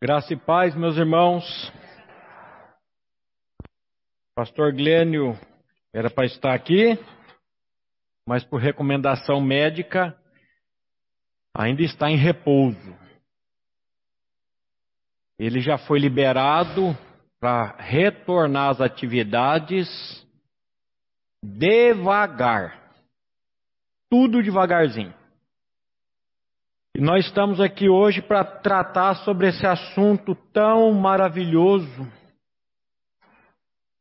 Graça e paz, meus irmãos. Pastor Glênio era para estar aqui, mas por recomendação médica ainda está em repouso. Ele já foi liberado para retornar às atividades devagar. Tudo devagarzinho. E nós estamos aqui hoje para tratar sobre esse assunto tão maravilhoso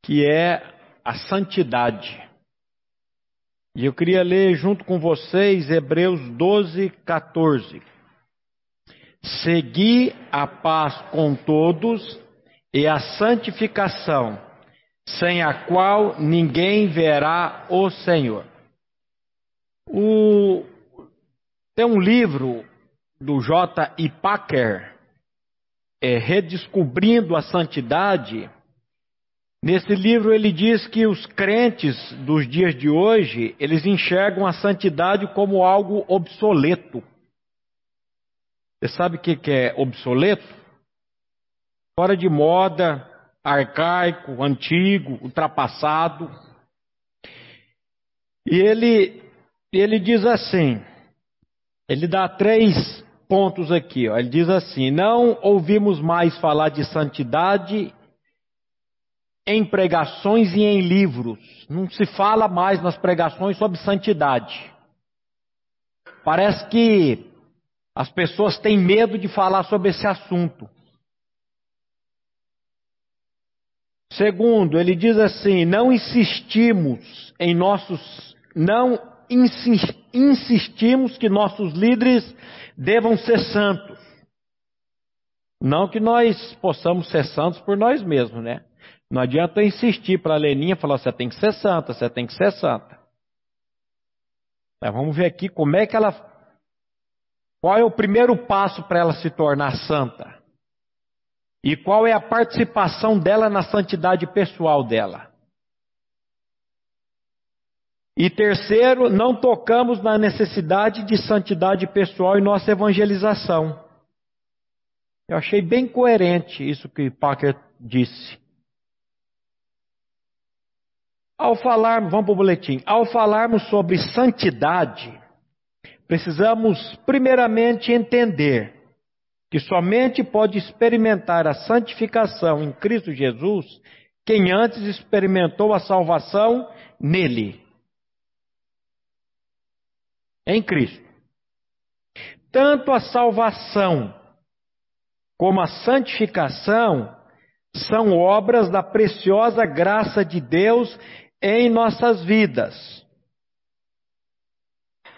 que é a santidade. E eu queria ler junto com vocês Hebreus 12, 14. Segui a paz com todos e a santificação, sem a qual ninguém verá o Senhor. O... Tem um livro do J. Packer, é, Redescobrindo a Santidade, nesse livro ele diz que os crentes dos dias de hoje, eles enxergam a santidade como algo obsoleto. Você sabe o que é obsoleto? Fora de moda, arcaico, antigo, ultrapassado. E ele, ele diz assim: ele dá três pontos aqui. Ó. Ele diz assim: Não ouvimos mais falar de santidade em pregações e em livros. Não se fala mais nas pregações sobre santidade. Parece que as pessoas têm medo de falar sobre esse assunto. Segundo, ele diz assim: não insistimos em nossos, não insistimos que nossos líderes devam ser santos. Não que nós possamos ser santos por nós mesmos, né? Não adianta insistir para a Leninha falar, você tem que ser santa, você tem que ser santa. Mas vamos ver aqui como é que ela. Qual é o primeiro passo para ela se tornar santa? E qual é a participação dela na santidade pessoal dela? E terceiro, não tocamos na necessidade de santidade pessoal em nossa evangelização. Eu achei bem coerente isso que Packer disse. Ao falarmos, vamos para o boletim, ao falarmos sobre santidade, precisamos primeiramente entender que somente pode experimentar a santificação em Cristo Jesus quem antes experimentou a salvação nele em Cristo. Tanto a salvação como a santificação são obras da preciosa graça de Deus em nossas vidas.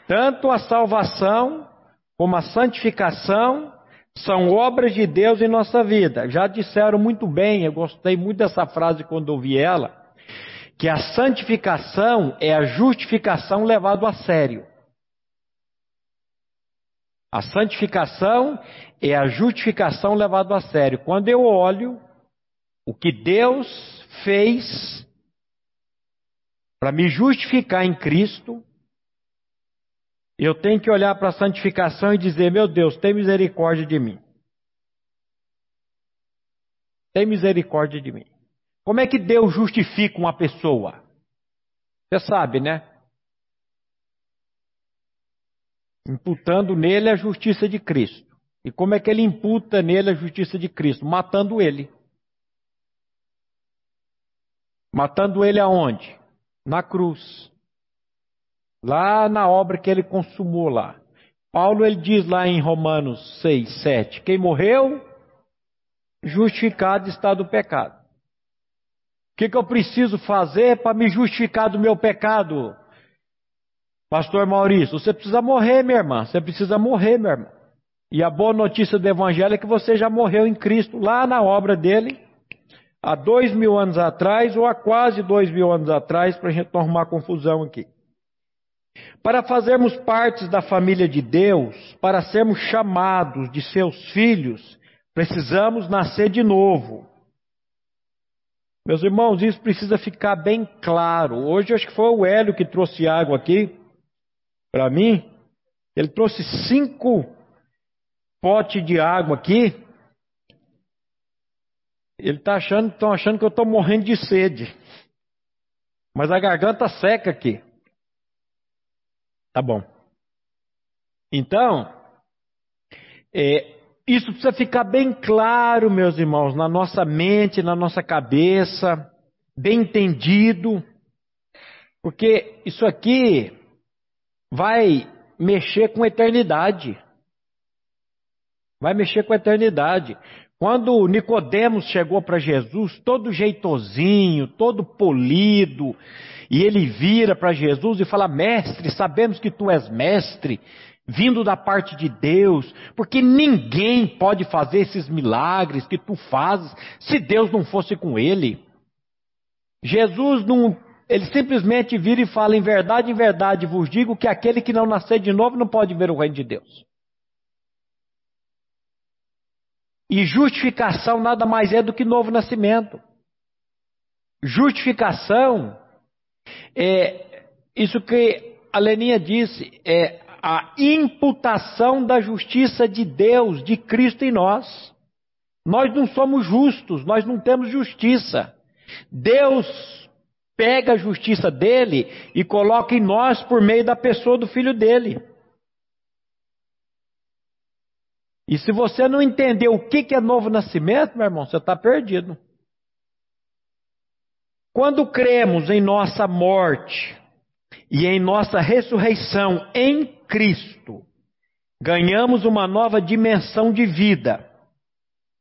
Tanto a salvação como a santificação são obras de Deus em nossa vida. Já disseram muito bem, eu gostei muito dessa frase quando ouvi ela, que a santificação é a justificação levado a sério. A santificação é a justificação levada a sério. Quando eu olho o que Deus fez para me justificar em Cristo, eu tenho que olhar para a santificação e dizer: meu Deus, tem misericórdia de mim. Tem misericórdia de mim. Como é que Deus justifica uma pessoa? Você sabe, né? Imputando nele a justiça de Cristo. E como é que ele imputa nele a justiça de Cristo? Matando ele. Matando ele aonde? Na cruz. Lá na obra que ele consumou lá. Paulo ele diz lá em Romanos 6, 7, quem morreu, justificado está do pecado. O que, que eu preciso fazer para me justificar do meu pecado? Pastor Maurício, você precisa morrer, minha irmã. Você precisa morrer, meu irmão. E a boa notícia do Evangelho é que você já morreu em Cristo, lá na obra dele, há dois mil anos atrás, ou há quase dois mil anos atrás, para a gente não arrumar confusão aqui. Para fazermos parte da família de Deus, para sermos chamados de seus filhos, precisamos nascer de novo. Meus irmãos, isso precisa ficar bem claro. Hoje acho que foi o Hélio que trouxe água aqui para mim. Ele trouxe cinco potes de água aqui. Ele está achando, estão achando que eu estou morrendo de sede. Mas a garganta seca aqui. Tá bom. Então, é, isso precisa ficar bem claro, meus irmãos, na nossa mente, na nossa cabeça, bem entendido, porque isso aqui vai mexer com a eternidade. Vai mexer com a eternidade. Quando Nicodemos chegou para Jesus, todo jeitosinho, todo polido, e ele vira para Jesus e fala: Mestre, sabemos que tu és mestre, vindo da parte de Deus, porque ninguém pode fazer esses milagres que tu fazes se Deus não fosse com ele. Jesus não, ele simplesmente vira e fala: Em verdade, em verdade vos digo que aquele que não nascer de novo não pode ver o reino de Deus. E justificação nada mais é do que novo nascimento. Justificação é isso que a Leninha disse, é a imputação da justiça de Deus, de Cristo em nós. Nós não somos justos, nós não temos justiça. Deus pega a justiça dele e coloca em nós por meio da pessoa do filho dele. E se você não entender o que é novo nascimento, meu irmão, você está perdido. Quando cremos em nossa morte e em nossa ressurreição em Cristo, ganhamos uma nova dimensão de vida.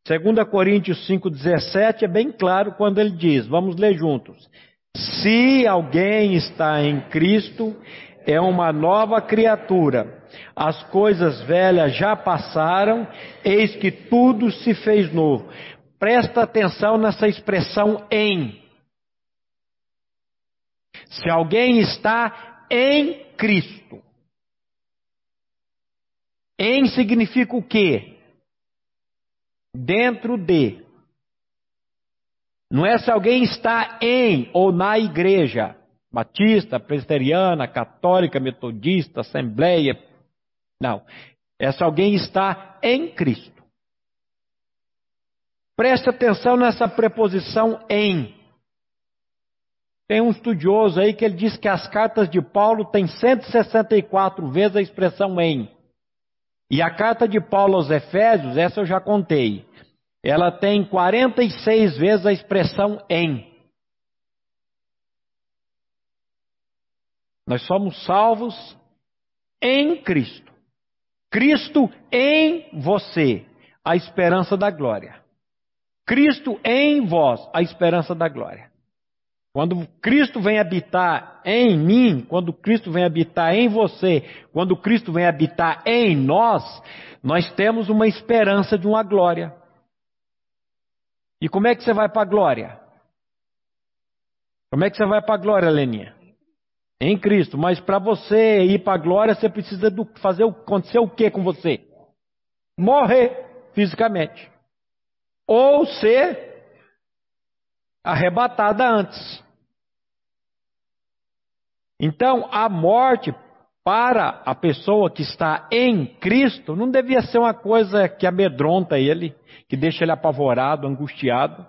2 Coríntios 5,17 é bem claro quando ele diz: vamos ler juntos. Se alguém está em Cristo, é uma nova criatura. As coisas velhas já passaram, eis que tudo se fez novo. Presta atenção nessa expressão em. Se alguém está em Cristo. Em significa o quê? Dentro de. Não é se alguém está em ou na igreja. Batista, presbiteriana, católica, metodista, assembleia. Não. É se alguém está em Cristo. Preste atenção nessa preposição em. Tem um estudioso aí que ele diz que as cartas de Paulo têm 164 vezes a expressão em. E a carta de Paulo aos Efésios, essa eu já contei, ela tem 46 vezes a expressão em. Nós somos salvos em Cristo. Cristo em você, a esperança da glória. Cristo em vós, a esperança da glória. Quando Cristo vem habitar em mim, quando Cristo vem habitar em você, quando Cristo vem habitar em nós, nós temos uma esperança de uma glória. E como é que você vai para a glória? Como é que você vai para a glória, Leninha? Em Cristo. Mas para você ir para a glória, você precisa do, fazer acontecer o que com você? Morrer fisicamente. Ou ser arrebatada antes. Então, a morte para a pessoa que está em Cristo não devia ser uma coisa que amedronta ele, que deixa ele apavorado, angustiado.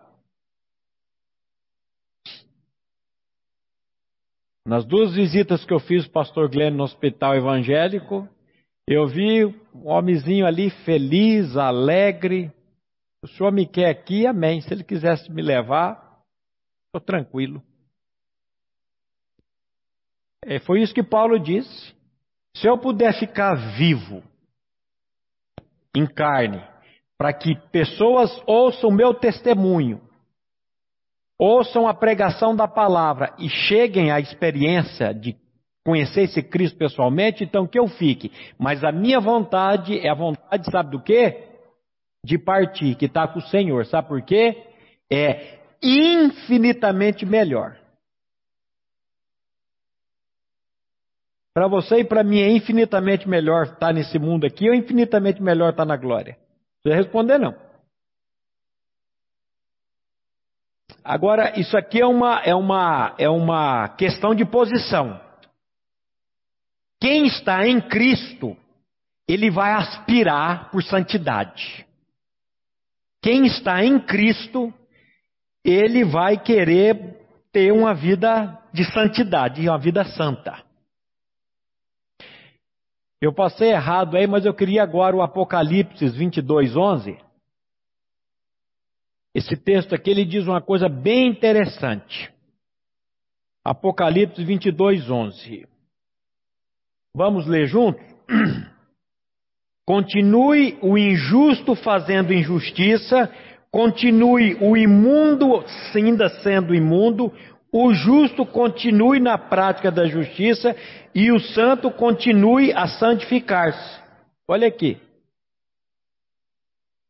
Nas duas visitas que eu fiz o pastor Glenn no hospital evangélico, eu vi um homenzinho ali feliz, alegre. O senhor me quer aqui, amém. Se ele quisesse me levar, estou tranquilo. É, foi isso que Paulo disse. Se eu puder ficar vivo em carne, para que pessoas ouçam meu testemunho, ouçam a pregação da palavra e cheguem à experiência de conhecer esse Cristo pessoalmente, então que eu fique. Mas a minha vontade é a vontade, sabe do quê? De partir, que está com o Senhor. Sabe por quê? É infinitamente melhor. Para você e para mim é infinitamente melhor estar nesse mundo aqui ou infinitamente melhor estar na glória? Você responder não. Agora, isso aqui é uma, é uma, é uma questão de posição. Quem está em Cristo, ele vai aspirar por santidade. Quem está em Cristo, ele vai querer ter uma vida de santidade, uma vida santa. Eu passei errado aí, mas eu queria agora o Apocalipse 22, 11. Esse texto aqui ele diz uma coisa bem interessante. Apocalipse 22, 11. Vamos ler juntos? Continue o injusto fazendo injustiça, continue o imundo ainda sendo imundo, o justo continue na prática da justiça e o santo continue a santificar-se. Olha aqui.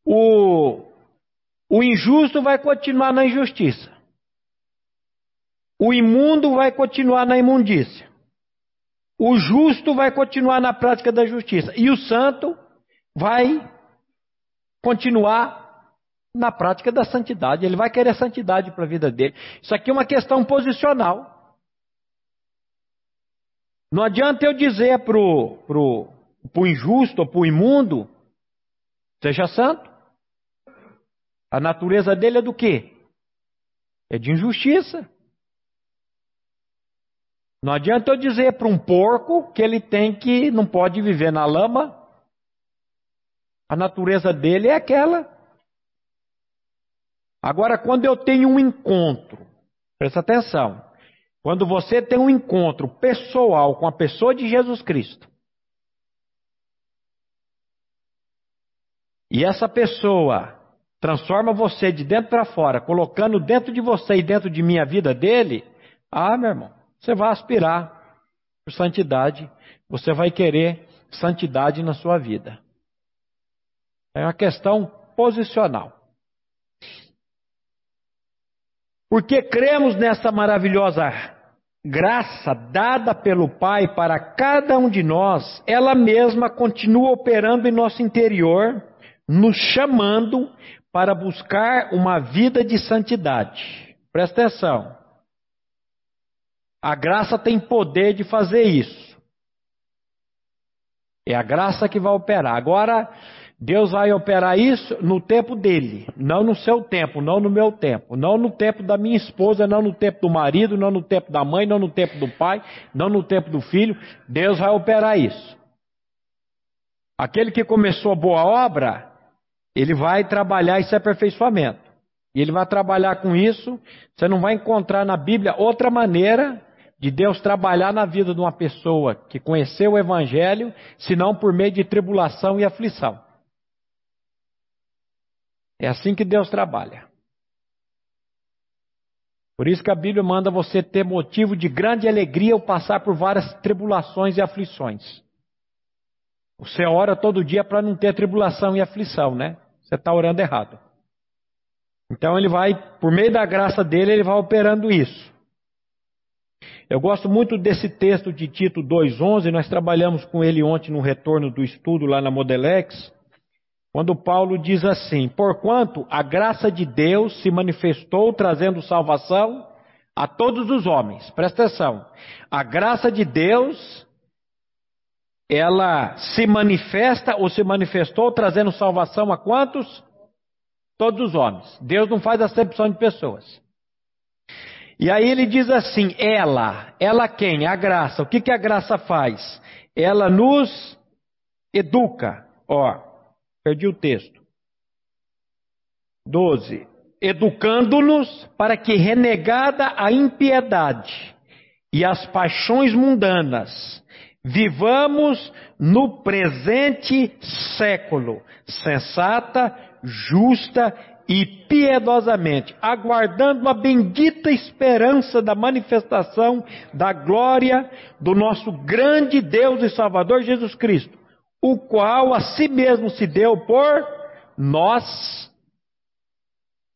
O, o injusto vai continuar na injustiça. O imundo vai continuar na imundícia. O justo vai continuar na prática da justiça. E o santo vai continuar na prática da santidade. Ele vai querer santidade para a vida dele. Isso aqui é uma questão posicional. Não adianta eu dizer para o pro, pro injusto ou para o imundo, seja santo. A natureza dele é do quê? É de injustiça. Não adianta eu dizer para um porco que ele tem que não pode viver na lama. A natureza dele é aquela. Agora, quando eu tenho um encontro, presta atenção, quando você tem um encontro pessoal com a pessoa de Jesus Cristo, e essa pessoa transforma você de dentro para fora, colocando dentro de você e dentro de mim a vida dele, ah, meu irmão, você vai aspirar por santidade, você vai querer santidade na sua vida. É uma questão posicional. Porque cremos nessa maravilhosa graça dada pelo Pai para cada um de nós, ela mesma continua operando em nosso interior, nos chamando para buscar uma vida de santidade. Presta atenção. A graça tem poder de fazer isso. É a graça que vai operar. Agora, Deus vai operar isso no tempo dele, não no seu tempo, não no meu tempo, não no tempo da minha esposa, não no tempo do marido, não no tempo da mãe, não no tempo do pai, não no tempo do filho. Deus vai operar isso. Aquele que começou a boa obra, ele vai trabalhar esse aperfeiçoamento. E ele vai trabalhar com isso. Você não vai encontrar na Bíblia outra maneira de Deus trabalhar na vida de uma pessoa que conheceu o Evangelho, senão por meio de tribulação e aflição. É assim que Deus trabalha. Por isso que a Bíblia manda você ter motivo de grande alegria ao passar por várias tribulações e aflições. Você ora todo dia para não ter tribulação e aflição, né? Você está orando errado. Então ele vai, por meio da graça dele, ele vai operando isso. Eu gosto muito desse texto de Tito 2,11, nós trabalhamos com ele ontem no retorno do estudo lá na Modelex. Quando Paulo diz assim: Porquanto a graça de Deus se manifestou trazendo salvação a todos os homens. Presta atenção. A graça de Deus ela se manifesta ou se manifestou trazendo salvação a quantos? Todos os homens. Deus não faz acepção de pessoas. E aí ele diz assim: ela, ela quem? A graça. O que, que a graça faz? Ela nos educa. Ó, Perdi o texto. 12. Educando-nos para que, renegada a impiedade e as paixões mundanas, vivamos no presente século, sensata, justa e piedosamente, aguardando a bendita esperança da manifestação da glória do nosso grande Deus e Salvador Jesus Cristo o qual a si mesmo se deu por nós,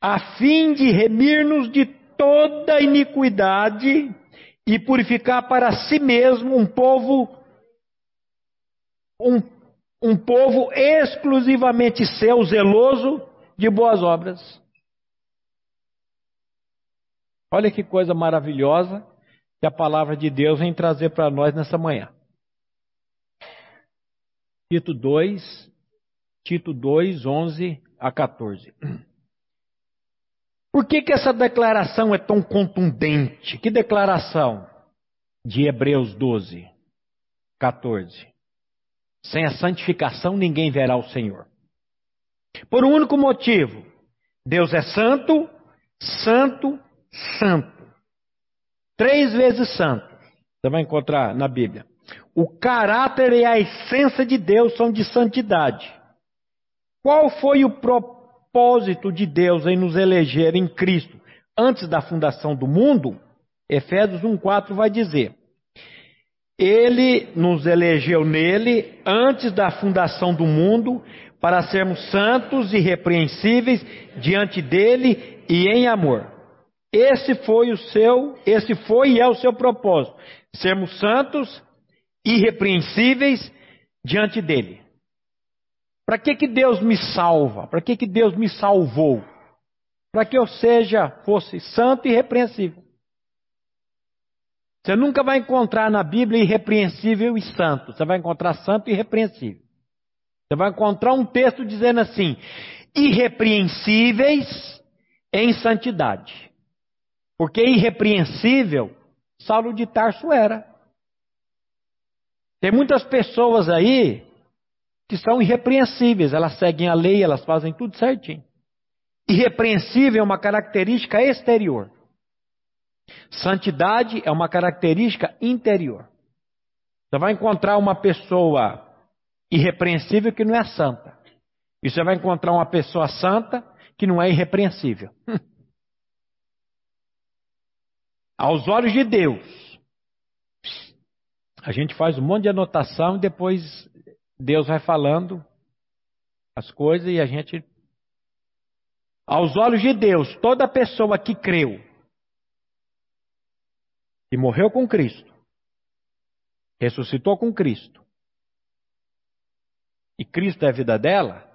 a fim de remir-nos de toda iniquidade e purificar para si mesmo um povo um, um povo exclusivamente seu, zeloso de boas obras. Olha que coisa maravilhosa que a palavra de Deus vem trazer para nós nessa manhã. Tito 2, Tito 2, 11 a 14. Por que, que essa declaração é tão contundente? Que declaração? De Hebreus 12, 14. Sem a santificação ninguém verá o Senhor. Por um único motivo: Deus é santo, santo, santo. Três vezes santo. Você vai encontrar na Bíblia. O caráter e a essência de Deus são de santidade. Qual foi o propósito de Deus em nos eleger em Cristo antes da fundação do mundo? Efésios 1,4 vai dizer: Ele nos elegeu nele antes da fundação do mundo para sermos santos e irrepreensíveis diante dele e em amor. Esse foi o seu, esse foi e é o seu propósito, sermos santos irrepreensíveis diante dele. Para que, que Deus me salva? Para que, que Deus me salvou? Para que eu seja, fosse santo e irrepreensível. Você nunca vai encontrar na Bíblia irrepreensível e santo. Você vai encontrar santo e irrepreensível. Você vai encontrar um texto dizendo assim: irrepreensíveis em santidade. Porque irrepreensível, Saulo de Tarso era. Tem muitas pessoas aí que são irrepreensíveis, elas seguem a lei, elas fazem tudo certinho. Irrepreensível é uma característica exterior. Santidade é uma característica interior. Você vai encontrar uma pessoa irrepreensível que não é santa. E você vai encontrar uma pessoa santa que não é irrepreensível. Aos olhos de Deus, a gente faz um monte de anotação e depois Deus vai falando as coisas e a gente. Aos olhos de Deus, toda pessoa que creu e morreu com Cristo, ressuscitou com Cristo, e Cristo é a vida dela,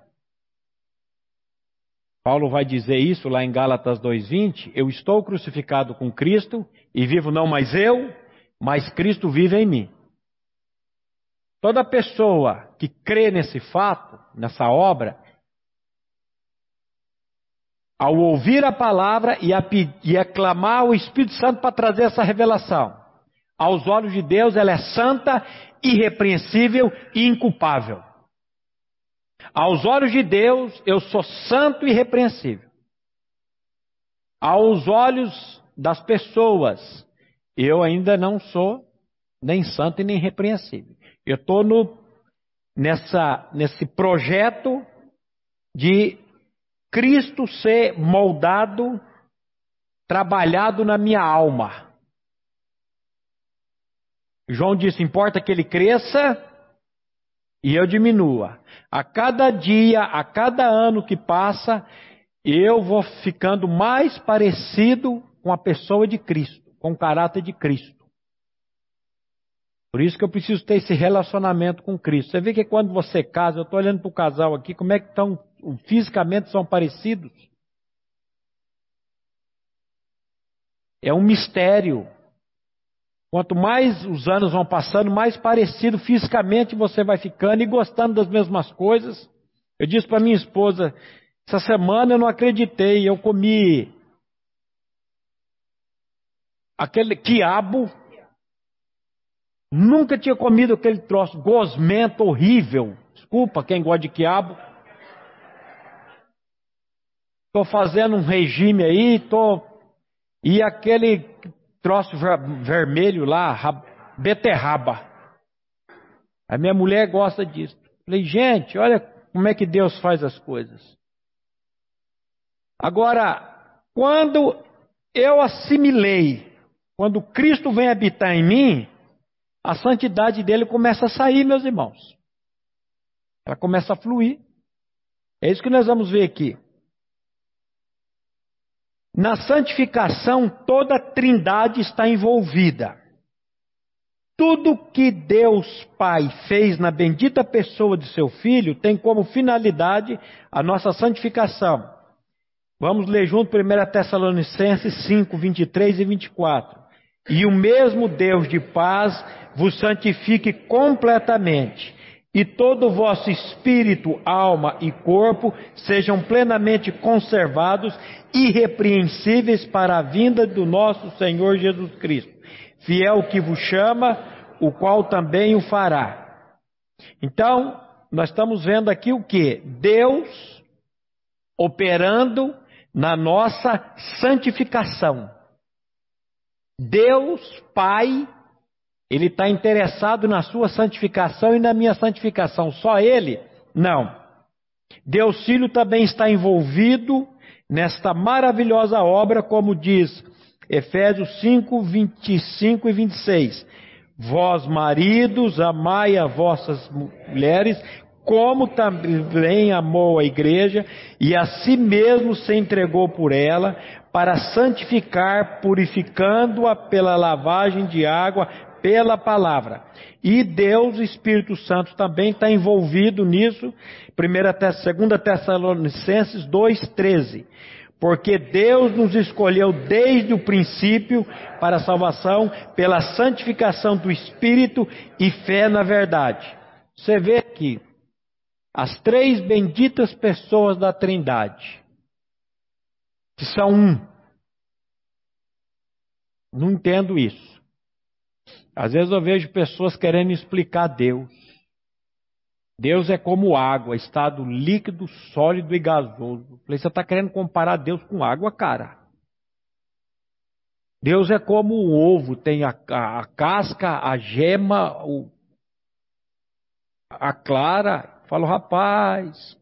Paulo vai dizer isso lá em Gálatas 2:20, eu estou crucificado com Cristo e vivo não mais eu, mas Cristo vive em mim. Toda pessoa que crê nesse fato, nessa obra, ao ouvir a palavra e, a, e a clamar o Espírito Santo para trazer essa revelação, aos olhos de Deus ela é santa, irrepreensível e inculpável. Aos olhos de Deus eu sou santo e irrepreensível. Aos olhos das pessoas eu ainda não sou nem santo e nem irrepreensível. Eu estou nessa, nesse projeto de Cristo ser moldado, trabalhado na minha alma. João disse: importa que ele cresça e eu diminua. A cada dia, a cada ano que passa, eu vou ficando mais parecido com a pessoa de Cristo, com o caráter de Cristo. Por isso que eu preciso ter esse relacionamento com Cristo. Você vê que quando você casa, eu estou olhando para o casal aqui, como é que estão, fisicamente são parecidos? É um mistério. Quanto mais os anos vão passando, mais parecido fisicamente você vai ficando e gostando das mesmas coisas. Eu disse para minha esposa, essa semana eu não acreditei, eu comi aquele quiabo Nunca tinha comido aquele troço gosmento horrível. Desculpa quem gosta de quiabo. Estou fazendo um regime aí, tô e aquele troço ver... vermelho lá, beterraba. A minha mulher gosta disso. Falei, gente, olha como é que Deus faz as coisas. Agora, quando eu assimilei, quando Cristo vem habitar em mim, a santidade dele começa a sair, meus irmãos. Ela começa a fluir. É isso que nós vamos ver aqui. Na santificação, toda a trindade está envolvida. Tudo que Deus Pai fez na bendita pessoa de seu Filho tem como finalidade a nossa santificação. Vamos ler junto 1 Tessalonicenses 5, 23 e 24. E o mesmo Deus de paz vos santifique completamente. e todo o vosso espírito, alma e corpo sejam plenamente conservados, irrepreensíveis para a vinda do nosso Senhor Jesus Cristo. Fiel que vos chama, o qual também o fará. Então, nós estamos vendo aqui o que? Deus operando na nossa santificação. Deus Pai ele está interessado na sua santificação e na minha santificação. Só ele? Não. Deus Filho também está envolvido nesta maravilhosa obra, como diz Efésios 5, 25 e 26. Vós, maridos, amai as vossas mulheres, como também amou a igreja e a si mesmo se entregou por ela, para santificar, purificando-a pela lavagem de água pela palavra. E Deus, Espírito Santo, também está envolvido nisso. 2 Tessalonicenses 2,13. Porque Deus nos escolheu desde o princípio para a salvação, pela santificação do Espírito e fé na verdade. Você vê aqui as três benditas pessoas da Trindade, que são um. Não entendo isso. Às vezes eu vejo pessoas querendo explicar Deus. Deus é como água, estado líquido, sólido e gasoso. Você está querendo comparar Deus com água, cara? Deus é como o ovo, tem a, a, a casca, a gema, o, a clara. Falo, rapaz,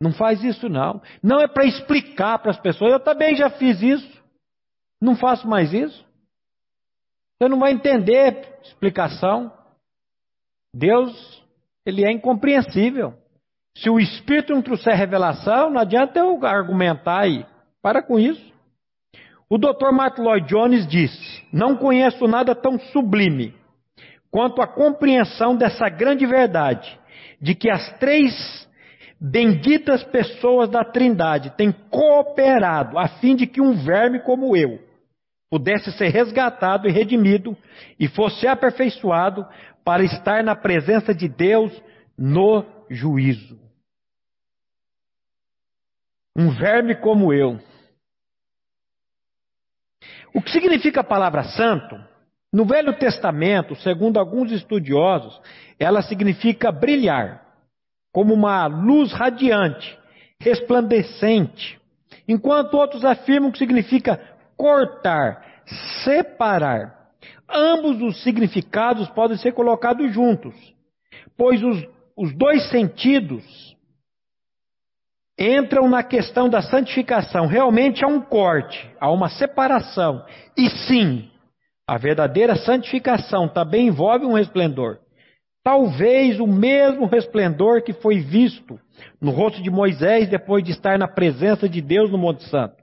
não faz isso não. Não é para explicar para as pessoas. Eu também já fiz isso. Não faço mais isso. Você não vai entender explicação. Deus, ele é incompreensível. Se o Espírito não trouxer revelação, não adianta eu argumentar aí. Para com isso. O Dr. Mark Lloyd Jones disse: Não conheço nada tão sublime quanto a compreensão dessa grande verdade, de que as três benditas pessoas da Trindade têm cooperado a fim de que um verme como eu, pudesse ser resgatado e redimido e fosse aperfeiçoado para estar na presença de Deus no juízo. Um verme como eu. O que significa a palavra santo? No Velho Testamento, segundo alguns estudiosos, ela significa brilhar, como uma luz radiante, resplandecente, enquanto outros afirmam que significa cortar, separar. Ambos os significados podem ser colocados juntos, pois os, os dois sentidos entram na questão da santificação. Realmente há um corte, há uma separação. E sim, a verdadeira santificação também envolve um resplendor. Talvez o mesmo resplendor que foi visto no rosto de Moisés depois de estar na presença de Deus no Monte Santo.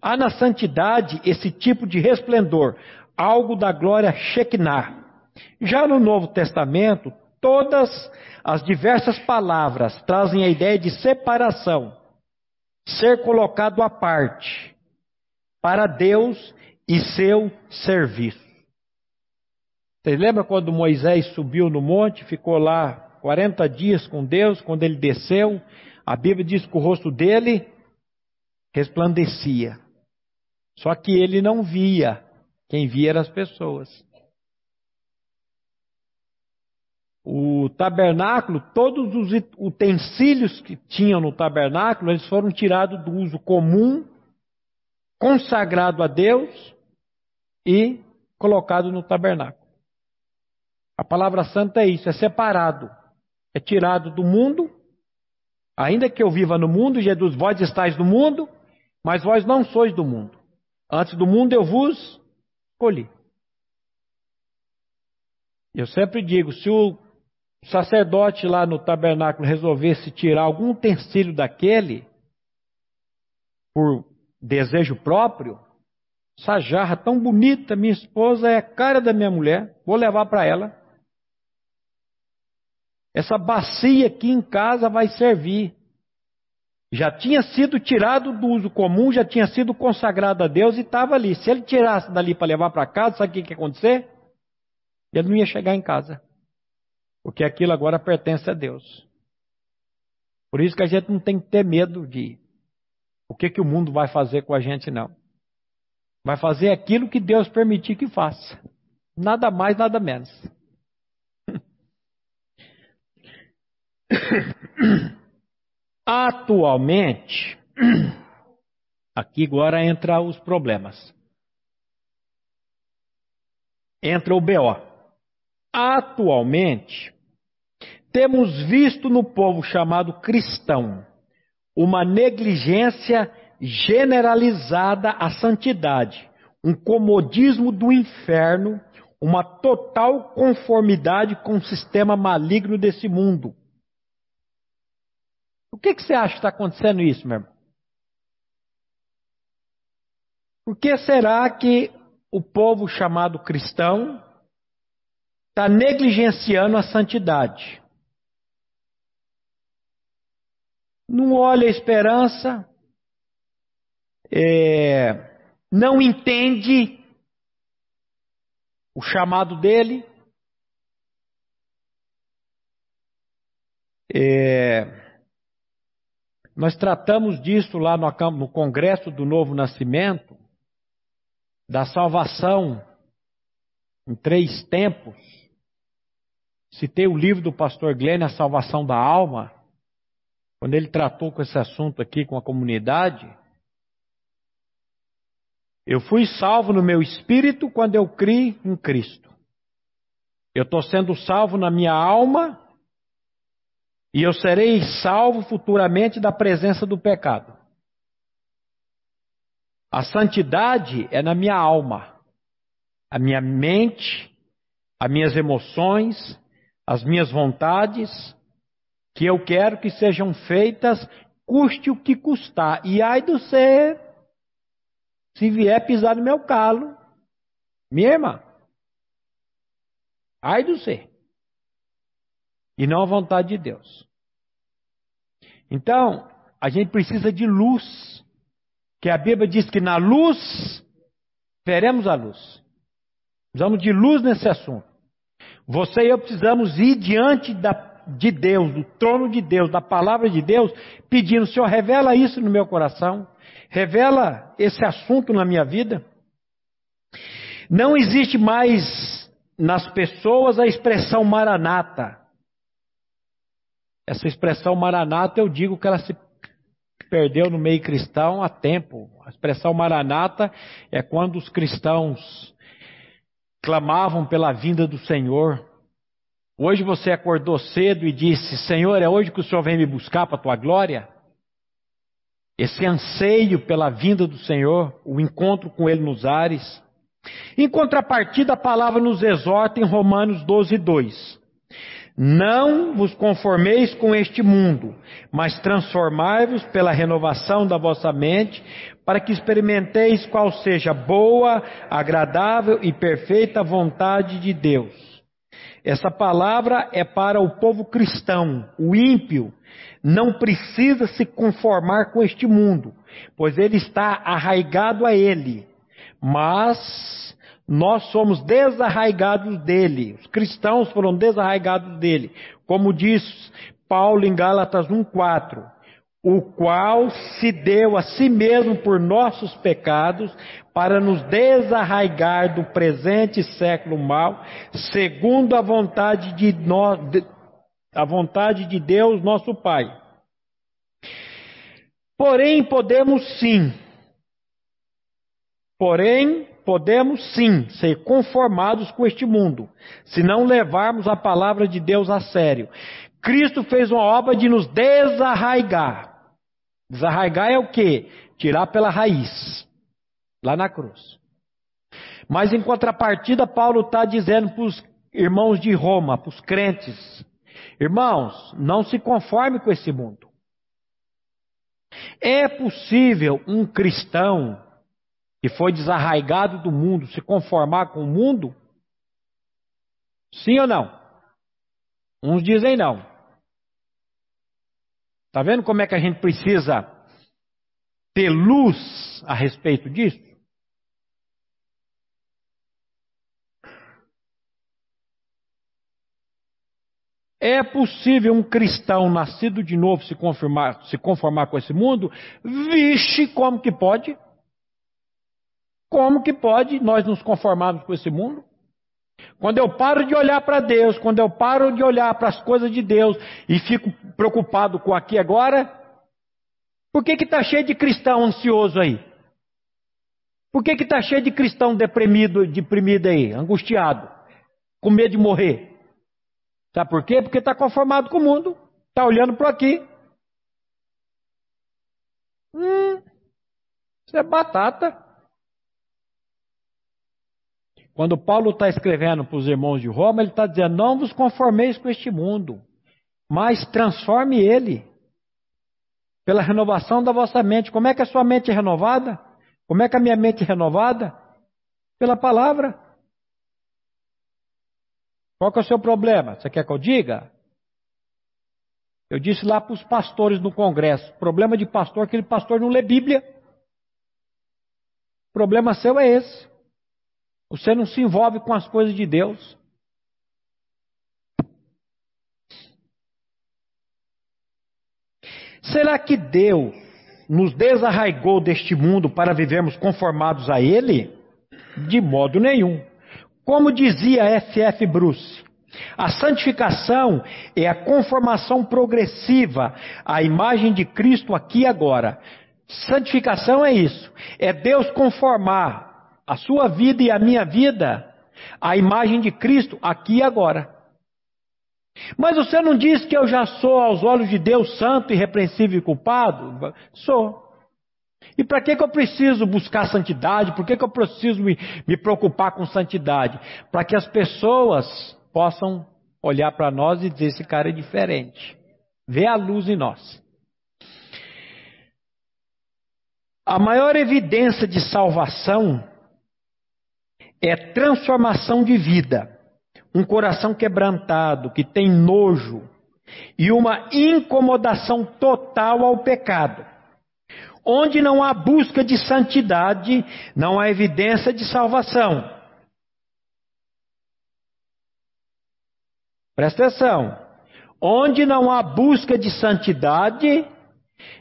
Há na santidade esse tipo de resplendor, algo da glória Shekinah. Já no Novo Testamento, todas as diversas palavras trazem a ideia de separação, ser colocado à parte para Deus e seu serviço. Vocês lembram quando Moisés subiu no monte, ficou lá 40 dias com Deus, quando ele desceu, a Bíblia diz que o rosto dele resplandecia. Só que ele não via, quem via eram as pessoas. O tabernáculo, todos os utensílios que tinham no tabernáculo, eles foram tirados do uso comum, consagrado a Deus e colocado no tabernáculo. A palavra santa é isso, é separado, é tirado do mundo. Ainda que eu viva no mundo, Jesus, vós estáis no mundo, mas vós não sois do mundo. Antes do mundo eu vos escolhi. Eu sempre digo: se o sacerdote lá no tabernáculo resolvesse tirar algum utensílio daquele, por desejo próprio, essa jarra tão bonita, minha esposa é a cara da minha mulher, vou levar para ela. Essa bacia aqui em casa vai servir já tinha sido tirado do uso comum, já tinha sido consagrado a Deus e estava ali. Se ele tirasse dali para levar para casa, sabe o que ia acontecer? Ele não ia chegar em casa. Porque aquilo agora pertence a Deus. Por isso que a gente não tem que ter medo de o que, que o mundo vai fazer com a gente, não. Vai fazer aquilo que Deus permitir que faça. Nada mais, nada menos. Atualmente, aqui agora entra os problemas. Entra o BO. Atualmente, temos visto no povo chamado cristão uma negligência generalizada à santidade, um comodismo do inferno, uma total conformidade com o sistema maligno desse mundo. O que, que você acha que está acontecendo isso, meu irmão? Por que será que o povo chamado cristão está negligenciando a santidade? Não olha a esperança, é, não entende o chamado dele. É, nós tratamos disso lá no, no Congresso do Novo Nascimento, da salvação em três tempos. Citei o livro do pastor Glenn, A Salvação da Alma, quando ele tratou com esse assunto aqui com a comunidade. Eu fui salvo no meu espírito quando eu criei em Cristo. Eu estou sendo salvo na minha alma e eu serei salvo futuramente da presença do pecado. A santidade é na minha alma, a minha mente, as minhas emoções, as minhas vontades, que eu quero que sejam feitas, custe o que custar. E ai do ser, se vier pisar no meu calo, minha irmã, ai do ser e não a vontade de Deus. Então, a gente precisa de luz, que a Bíblia diz que na luz veremos a luz. Precisamos de luz nesse assunto. Você e eu precisamos ir diante da, de Deus, do trono de Deus, da palavra de Deus, pedindo: Senhor, revela isso no meu coração, revela esse assunto na minha vida. Não existe mais nas pessoas a expressão maranata. Essa expressão maranata, eu digo que ela se perdeu no meio cristão há tempo. A expressão maranata é quando os cristãos clamavam pela vinda do Senhor. Hoje você acordou cedo e disse: Senhor, é hoje que o Senhor vem me buscar para a tua glória? Esse anseio pela vinda do Senhor, o encontro com Ele nos ares. Em contrapartida, a palavra nos exorta em Romanos 12, 2. Não vos conformeis com este mundo, mas transformai-vos pela renovação da vossa mente, para que experimenteis qual seja boa, agradável e perfeita vontade de Deus. Essa palavra é para o povo cristão, o ímpio, não precisa se conformar com este mundo, pois ele está arraigado a ele. Mas nós somos desarraigados dele. Os cristãos foram desarraigados dele. Como diz Paulo em Gálatas 1,4: o qual se deu a si mesmo por nossos pecados, para nos desarraigar do presente século mal, segundo a vontade de, nós, a vontade de Deus, nosso Pai. Porém, podemos sim, porém, podemos sim ser conformados com este mundo, se não levarmos a palavra de Deus a sério. Cristo fez uma obra de nos desarraigar. Desarraigar é o que? Tirar pela raiz, lá na cruz. Mas em contrapartida, Paulo está dizendo para os irmãos de Roma, para os crentes: irmãos, não se conforme com esse mundo. É possível um cristão e foi desarraigado do mundo, se conformar com o mundo? Sim ou não? Uns dizem não. Está vendo como é que a gente precisa ter luz a respeito disso? É possível um cristão nascido de novo se conformar, se conformar com esse mundo? Vixe, como que pode? Como que pode nós nos conformarmos com esse mundo? Quando eu paro de olhar para Deus, quando eu paro de olhar para as coisas de Deus e fico preocupado com aqui agora, por que está cheio de cristão ansioso aí? Por que está cheio de cristão deprimido, deprimido aí, angustiado, com medo de morrer? Sabe por quê? Porque está conformado com o mundo, está olhando para aqui. Hum, isso é batata. Quando Paulo está escrevendo para os irmãos de Roma, ele está dizendo: não vos conformeis com este mundo, mas transforme ele pela renovação da vossa mente. Como é que a sua mente é renovada? Como é que a minha mente é renovada? Pela palavra. Qual que é o seu problema? Você quer que eu diga? Eu disse lá para os pastores no congresso: problema de pastor, aquele pastor não lê Bíblia. O problema seu é esse. Você não se envolve com as coisas de Deus. Será que Deus nos desarraigou deste mundo para vivermos conformados a Ele? De modo nenhum. Como dizia F.F. Bruce, a santificação é a conformação progressiva à imagem de Cristo aqui e agora. Santificação é isso, é Deus conformar a sua vida e a minha vida à imagem de Cristo aqui e agora. Mas você não diz que eu já sou, aos olhos de Deus, santo, irrepreensível e culpado? Sou. E para que, que eu preciso buscar santidade? Por que, que eu preciso me, me preocupar com santidade? Para que as pessoas possam olhar para nós e dizer: esse cara é diferente. Vê a luz em nós. A maior evidência de salvação é transformação de vida. Um coração quebrantado, que tem nojo, e uma incomodação total ao pecado. Onde não há busca de santidade, não há evidência de salvação. Presta atenção. Onde não há busca de santidade,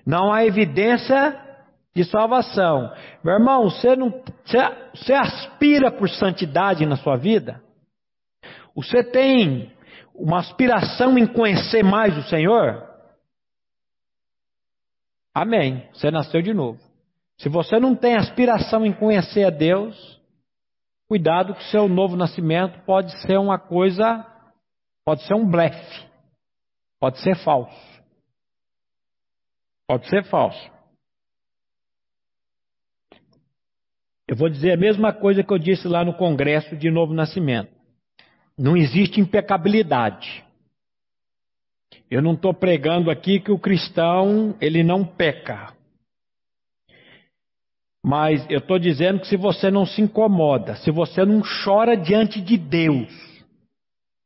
não há evidência de salvação. Meu irmão, você, não, você, você aspira por santidade na sua vida? Você tem uma aspiração em conhecer mais o Senhor? Amém. Você nasceu de novo. Se você não tem aspiração em conhecer a Deus, cuidado que seu novo nascimento pode ser uma coisa, pode ser um blefe, pode ser falso. Pode ser falso. Eu vou dizer a mesma coisa que eu disse lá no congresso de Novo Nascimento. Não existe impecabilidade. Eu não estou pregando aqui que o cristão ele não peca. Mas eu estou dizendo que se você não se incomoda, se você não chora diante de Deus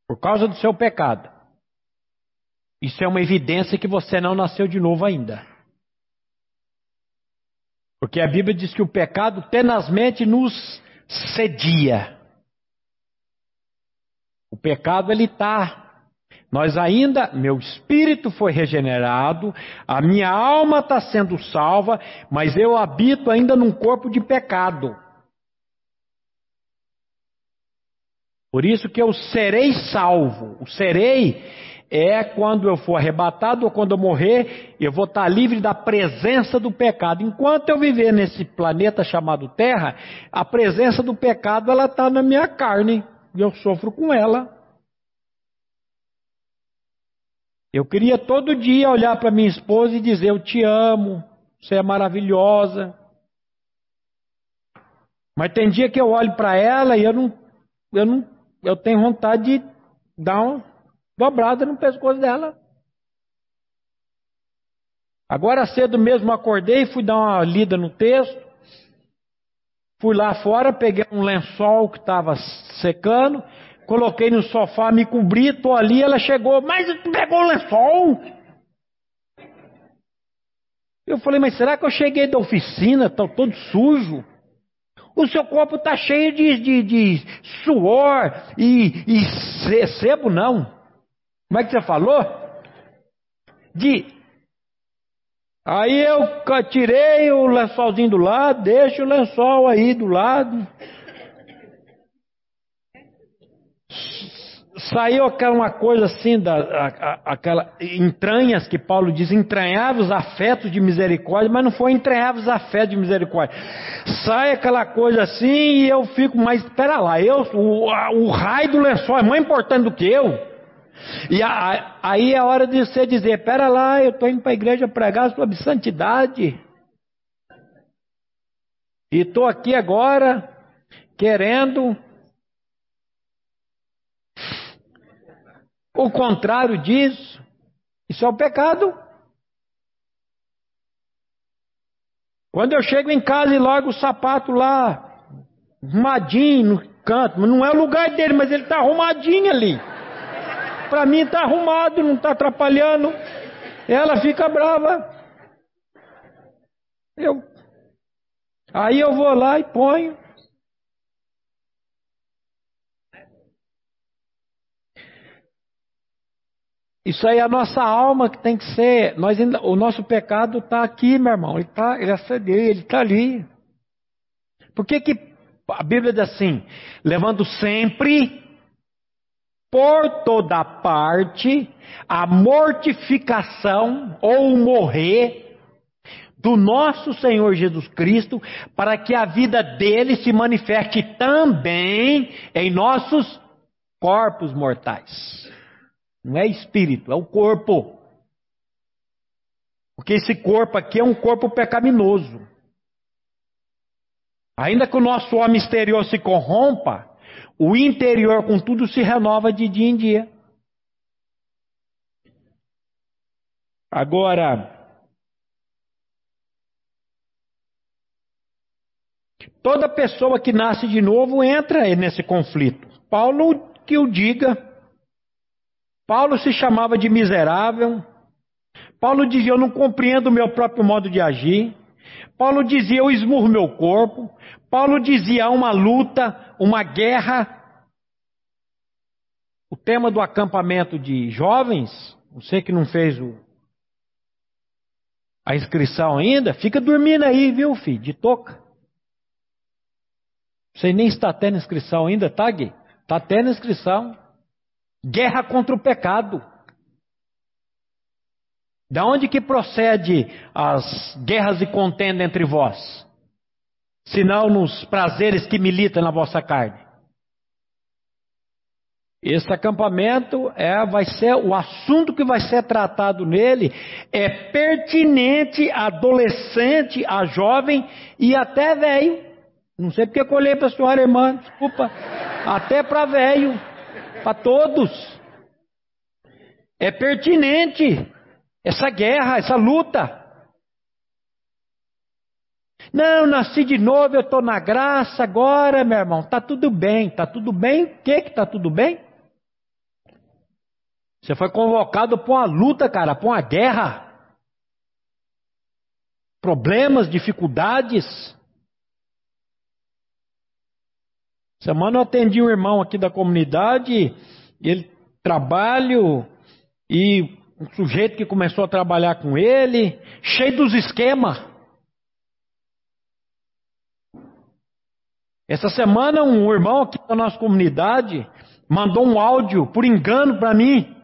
por causa do seu pecado, isso é uma evidência que você não nasceu de novo ainda. Porque a Bíblia diz que o pecado tenazmente nos cedia. O pecado ele está nós ainda, meu espírito foi regenerado, a minha alma está sendo salva, mas eu habito ainda num corpo de pecado. Por isso que eu serei salvo. O serei é quando eu for arrebatado ou quando eu morrer, eu vou estar livre da presença do pecado. Enquanto eu viver nesse planeta chamado Terra, a presença do pecado ela está na minha carne e eu sofro com ela. Eu queria todo dia olhar para minha esposa e dizer: Eu te amo, você é maravilhosa. Mas tem dia que eu olho para ela e eu não, eu não, eu tenho vontade de dar uma dobrada no pescoço dela. Agora cedo mesmo acordei, fui dar uma lida no texto. Fui lá fora, peguei um lençol que estava secando, Coloquei no sofá, me cobri, tô ali, ela chegou, mas pegou o lençol. Eu falei, mas será que eu cheguei da oficina, tô todo sujo? O seu corpo está cheio de, de, de, suor e, e sebo, não. Como é que você falou? De. Aí eu tirei o lençolzinho do lado, deixo o lençol aí do lado. Saiu aquela coisa assim, da, a, aquela entranhas que Paulo diz, entranháveis afetos de misericórdia, mas não foi entranháveis afetos de misericórdia. Sai aquela coisa assim e eu fico, mas espera lá, eu, o, a, o raio do lençol é mais importante do que eu. E a, aí é hora de você dizer: espera lá, eu estou indo para a igreja pregar sobre santidade. E estou aqui agora querendo O contrário disso, isso é o pecado. Quando eu chego em casa e logo o sapato lá, arrumadinho no canto, não é o lugar dele, mas ele está arrumadinho ali. Para mim está arrumado, não está atrapalhando. Ela fica brava. Eu, aí eu vou lá e ponho. Isso aí é a nossa alma que tem que ser. Nós ainda, o nosso pecado está aqui, meu irmão. Ele está ele acendeu, ele está ali. Por que, que a Bíblia diz assim? Levando sempre, por toda parte, a mortificação ou morrer do nosso Senhor Jesus Cristo, para que a vida dele se manifeste também em nossos corpos mortais. Não é espírito, é o corpo. Porque esse corpo aqui é um corpo pecaminoso. Ainda que o nosso homem exterior se corrompa, o interior, contudo, se renova de dia em dia. Agora, toda pessoa que nasce de novo entra nesse conflito. Paulo que o diga. Paulo se chamava de miserável. Paulo dizia: Eu não compreendo o meu próprio modo de agir. Paulo dizia: Eu esmurro meu corpo. Paulo dizia: Há uma luta, uma guerra. O tema do acampamento de jovens, você que não fez o, a inscrição ainda, fica dormindo aí, viu, filho, de toca. Você nem está tendo inscrição ainda, tá, Gui? Está tendo inscrição. Guerra contra o pecado. Da onde que procede as guerras e contenda entre vós? Senão nos prazeres que militam na vossa carne. Esse acampamento é, vai ser o assunto que vai ser tratado nele é pertinente a adolescente, a jovem e até velho. Não sei porque colhei para a senhora irmã, desculpa. Até para velho para todos. É pertinente essa guerra, essa luta. Não, nasci de novo, eu estou na graça agora, meu irmão. Tá tudo bem, tá tudo bem. O que que tá tudo bem? Você foi convocado para uma luta, cara, para uma guerra. Problemas, dificuldades. Semana eu atendi um irmão aqui da comunidade, ele trabalho e um sujeito que começou a trabalhar com ele, cheio dos esquemas. Essa semana um irmão aqui da nossa comunidade mandou um áudio por engano para mim.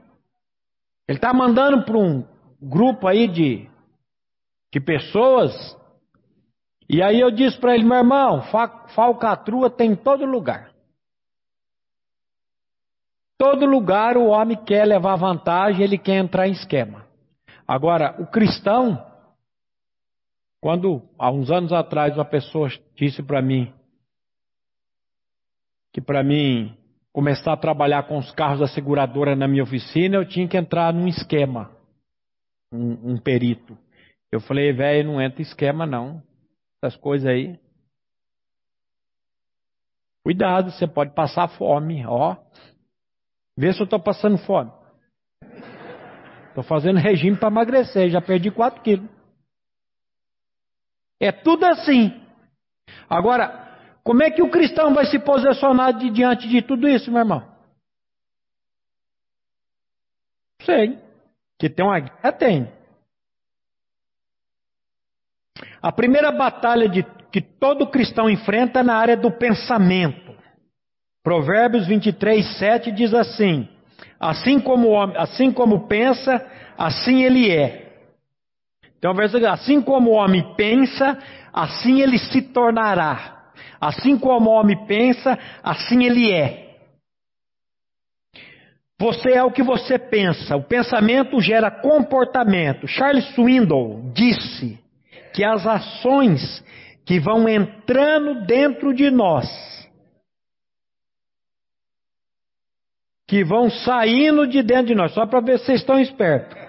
Ele está mandando para um grupo aí de, de pessoas e aí eu disse para ele, meu irmão, falcatrua tem em todo lugar. Todo lugar o homem quer levar vantagem, ele quer entrar em esquema. Agora, o cristão, quando há uns anos atrás uma pessoa disse para mim que para mim começar a trabalhar com os carros da seguradora na minha oficina, eu tinha que entrar num esquema, um, um perito. Eu falei, velho, não entra esquema não essas coisas aí. Cuidado, você pode passar fome, ó. Vê se eu estou passando fome. Estou fazendo regime para emagrecer, já perdi 4 quilos. É tudo assim. Agora, como é que o cristão vai se posicionar de, diante de tudo isso, meu irmão? Sei. Que tem uma guerra, tem. A primeira batalha de, que todo cristão enfrenta é na área do pensamento. Provérbios 23, 7 diz assim: Assim como, assim como pensa, assim ele é. Então, assim como o homem pensa, assim ele se tornará. Assim como o homem pensa, assim ele é. Você é o que você pensa. O pensamento gera comportamento. Charles Swindoll disse que as ações que vão entrando dentro de nós, que vão saindo de dentro de nós, só para ver se vocês estão espertos,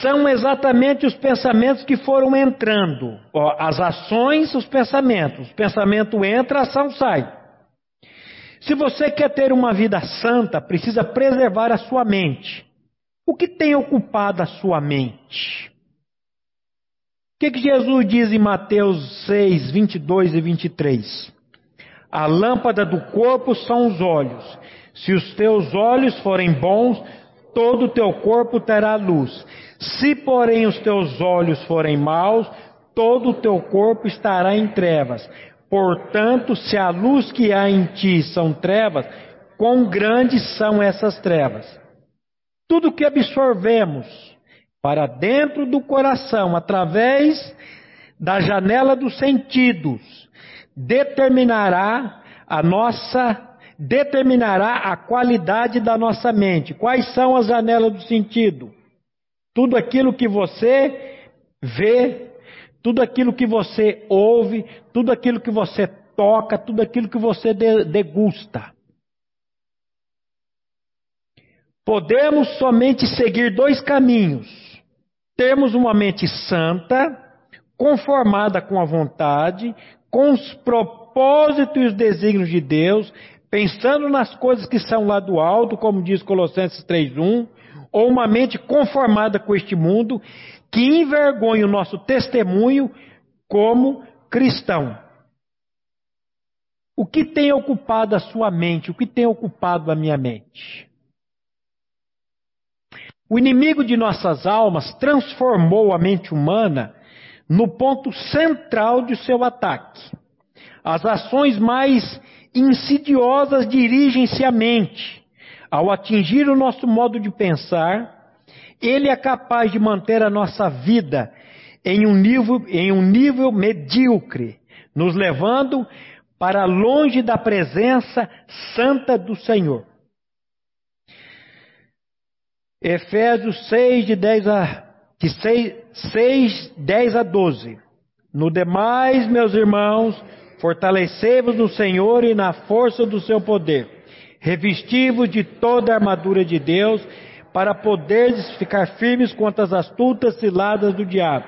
são exatamente os pensamentos que foram entrando. As ações, os pensamentos. O pensamento entra, a ação sai. Se você quer ter uma vida santa, precisa preservar a sua mente. O que tem ocupado a sua mente? O que, que Jesus diz em Mateus 6, 22 e 23? A lâmpada do corpo são os olhos. Se os teus olhos forem bons, todo o teu corpo terá luz. Se, porém, os teus olhos forem maus, todo o teu corpo estará em trevas. Portanto, se a luz que há em ti são trevas, quão grandes são essas trevas? Tudo que absorvemos para dentro do coração, através da janela dos sentidos, determinará a nossa determinará a qualidade da nossa mente. Quais são as janelas do sentido? Tudo aquilo que você vê, tudo aquilo que você ouve, tudo aquilo que você toca, tudo aquilo que você degusta. Podemos somente seguir dois caminhos: termos uma mente santa, conformada com a vontade, com os propósitos e os desígnios de Deus, pensando nas coisas que são lá do alto, como diz Colossenses 3:1, ou uma mente conformada com este mundo, que envergonha o nosso testemunho como cristão. O que tem ocupado a sua mente? O que tem ocupado a minha mente? O inimigo de nossas almas transformou a mente humana no ponto central de seu ataque. As ações mais insidiosas dirigem-se à mente. Ao atingir o nosso modo de pensar, ele é capaz de manter a nossa vida em um nível, em um nível medíocre, nos levando para longe da presença santa do Senhor. Efésios 6, de 10 a, de 6, 6, 10 a 12. No demais, meus irmãos, fortalecei-vos no Senhor e na força do seu poder. Revesti-vos de toda a armadura de Deus para poderes ficar firmes contra as astutas ciladas do diabo.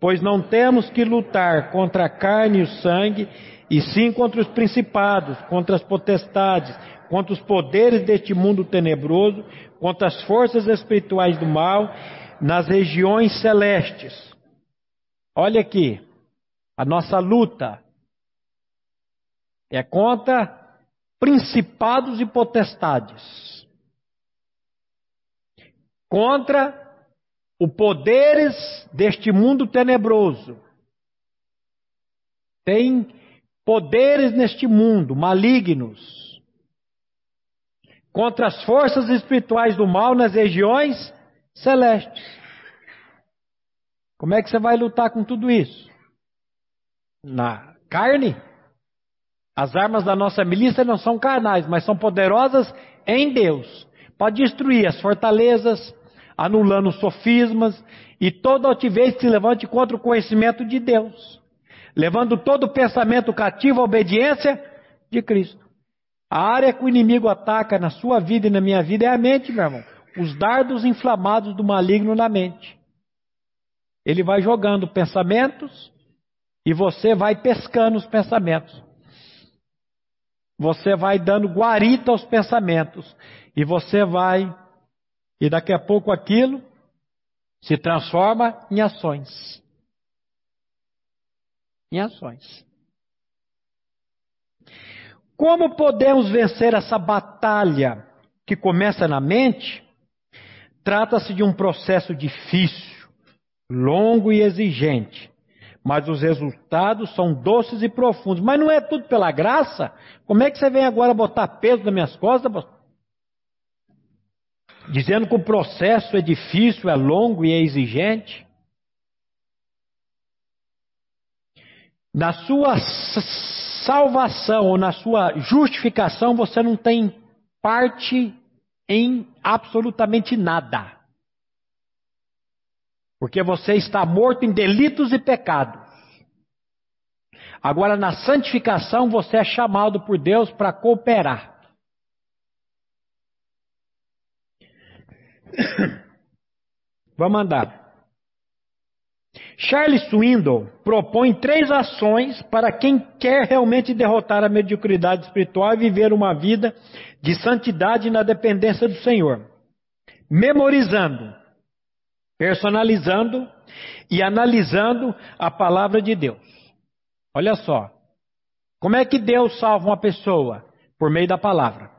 Pois não temos que lutar contra a carne e o sangue, e sim contra os principados, contra as potestades, contra os poderes deste mundo tenebroso, contra as forças espirituais do mal nas regiões celestes. Olha aqui, a nossa luta é contra principados e potestades contra os poderes deste mundo tenebroso. Tem poderes neste mundo malignos contra as forças espirituais do mal nas regiões celestes. Como é que você vai lutar com tudo isso? Na carne? As armas da nossa milícia não são carnais, mas são poderosas em Deus. Para destruir as fortalezas, anulando sofismas e toda altivez que se levante contra o conhecimento de Deus, levando todo pensamento cativo à obediência de Cristo. A área que o inimigo ataca na sua vida e na minha vida é a mente, meu irmão. Os dardos inflamados do maligno na mente. Ele vai jogando pensamentos e você vai pescando os pensamentos. Você vai dando guarita aos pensamentos e você vai e daqui a pouco aquilo se transforma em ações. Em ações. Como podemos vencer essa batalha que começa na mente, trata-se de um processo difícil, longo e exigente, mas os resultados são doces e profundos. Mas não é tudo pela graça? Como é que você vem agora botar peso nas minhas costas? Dizendo que o processo é difícil, é longo e é exigente? Na sua salvação ou na sua justificação, você não tem parte em absolutamente nada. Porque você está morto em delitos e pecados. Agora, na santificação, você é chamado por Deus para cooperar. Vamos andar. Charles Swindoll propõe três ações para quem quer realmente derrotar a mediocridade espiritual e viver uma vida de santidade na dependência do Senhor. Memorizando, personalizando e analisando a palavra de Deus. Olha só. Como é que Deus salva uma pessoa? Por meio da palavra.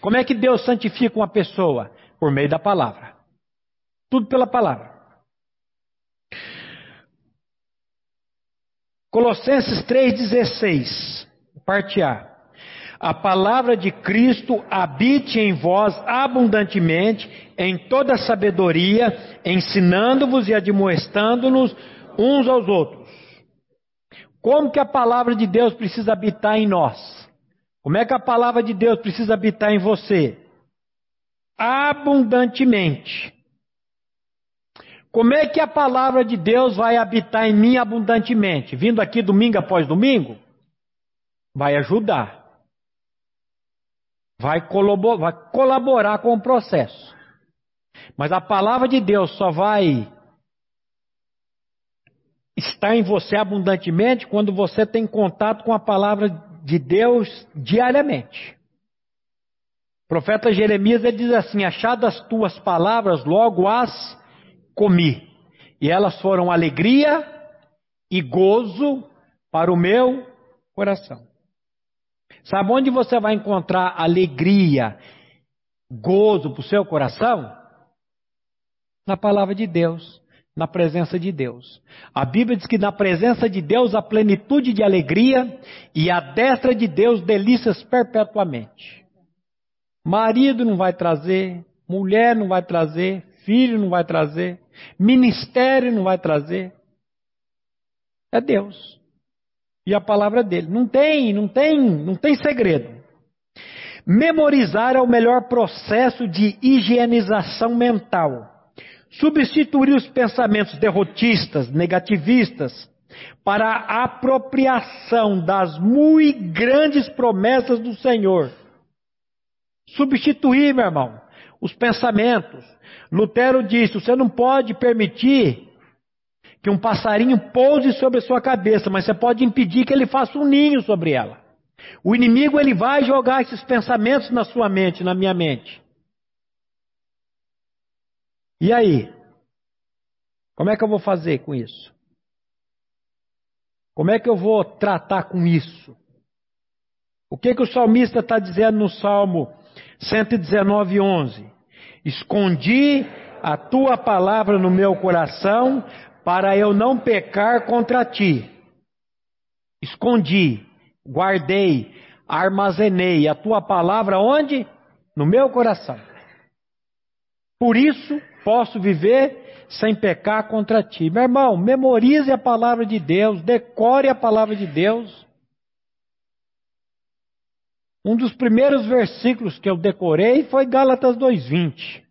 Como é que Deus santifica uma pessoa? Por meio da palavra. Tudo pela palavra. Colossenses 3,16, parte A. A palavra de Cristo habite em vós abundantemente, em toda sabedoria, ensinando-vos e admoestando-nos uns aos outros. Como que a palavra de Deus precisa habitar em nós? Como é que a palavra de Deus precisa habitar em você? Abundantemente. Como é que a palavra de Deus vai habitar em mim abundantemente? Vindo aqui domingo após domingo? Vai ajudar. Vai colaborar, vai colaborar com o processo. Mas a palavra de Deus só vai estar em você abundantemente quando você tem contato com a palavra de Deus diariamente. O profeta Jeremias ele diz assim: Achadas tuas palavras, logo as comi, e elas foram alegria e gozo para o meu coração. Sabe onde você vai encontrar alegria, gozo para o seu coração? Na palavra de Deus, na presença de Deus. A Bíblia diz que na presença de Deus há plenitude de alegria e a destra de Deus delícias perpetuamente. Marido não vai trazer, mulher não vai trazer, filho não vai trazer, Ministério não vai trazer. É Deus. E a palavra dele. Não tem, não tem, não tem segredo. Memorizar é o melhor processo de higienização mental. Substituir os pensamentos derrotistas, negativistas, para a apropriação das muito grandes promessas do Senhor. Substituir, meu irmão, os pensamentos, Lutero disse: você não pode permitir que um passarinho pouse sobre a sua cabeça, mas você pode impedir que ele faça um ninho sobre ela. O inimigo ele vai jogar esses pensamentos na sua mente, na minha mente. E aí? Como é que eu vou fazer com isso? Como é que eu vou tratar com isso? O que, que o salmista está dizendo no Salmo 119, 11? Escondi a tua palavra no meu coração para eu não pecar contra ti. Escondi, guardei, armazenei a tua palavra onde? No meu coração. Por isso posso viver sem pecar contra ti. Meu irmão, memorize a palavra de Deus, decore a palavra de Deus. Um dos primeiros versículos que eu decorei foi Gálatas 2:20.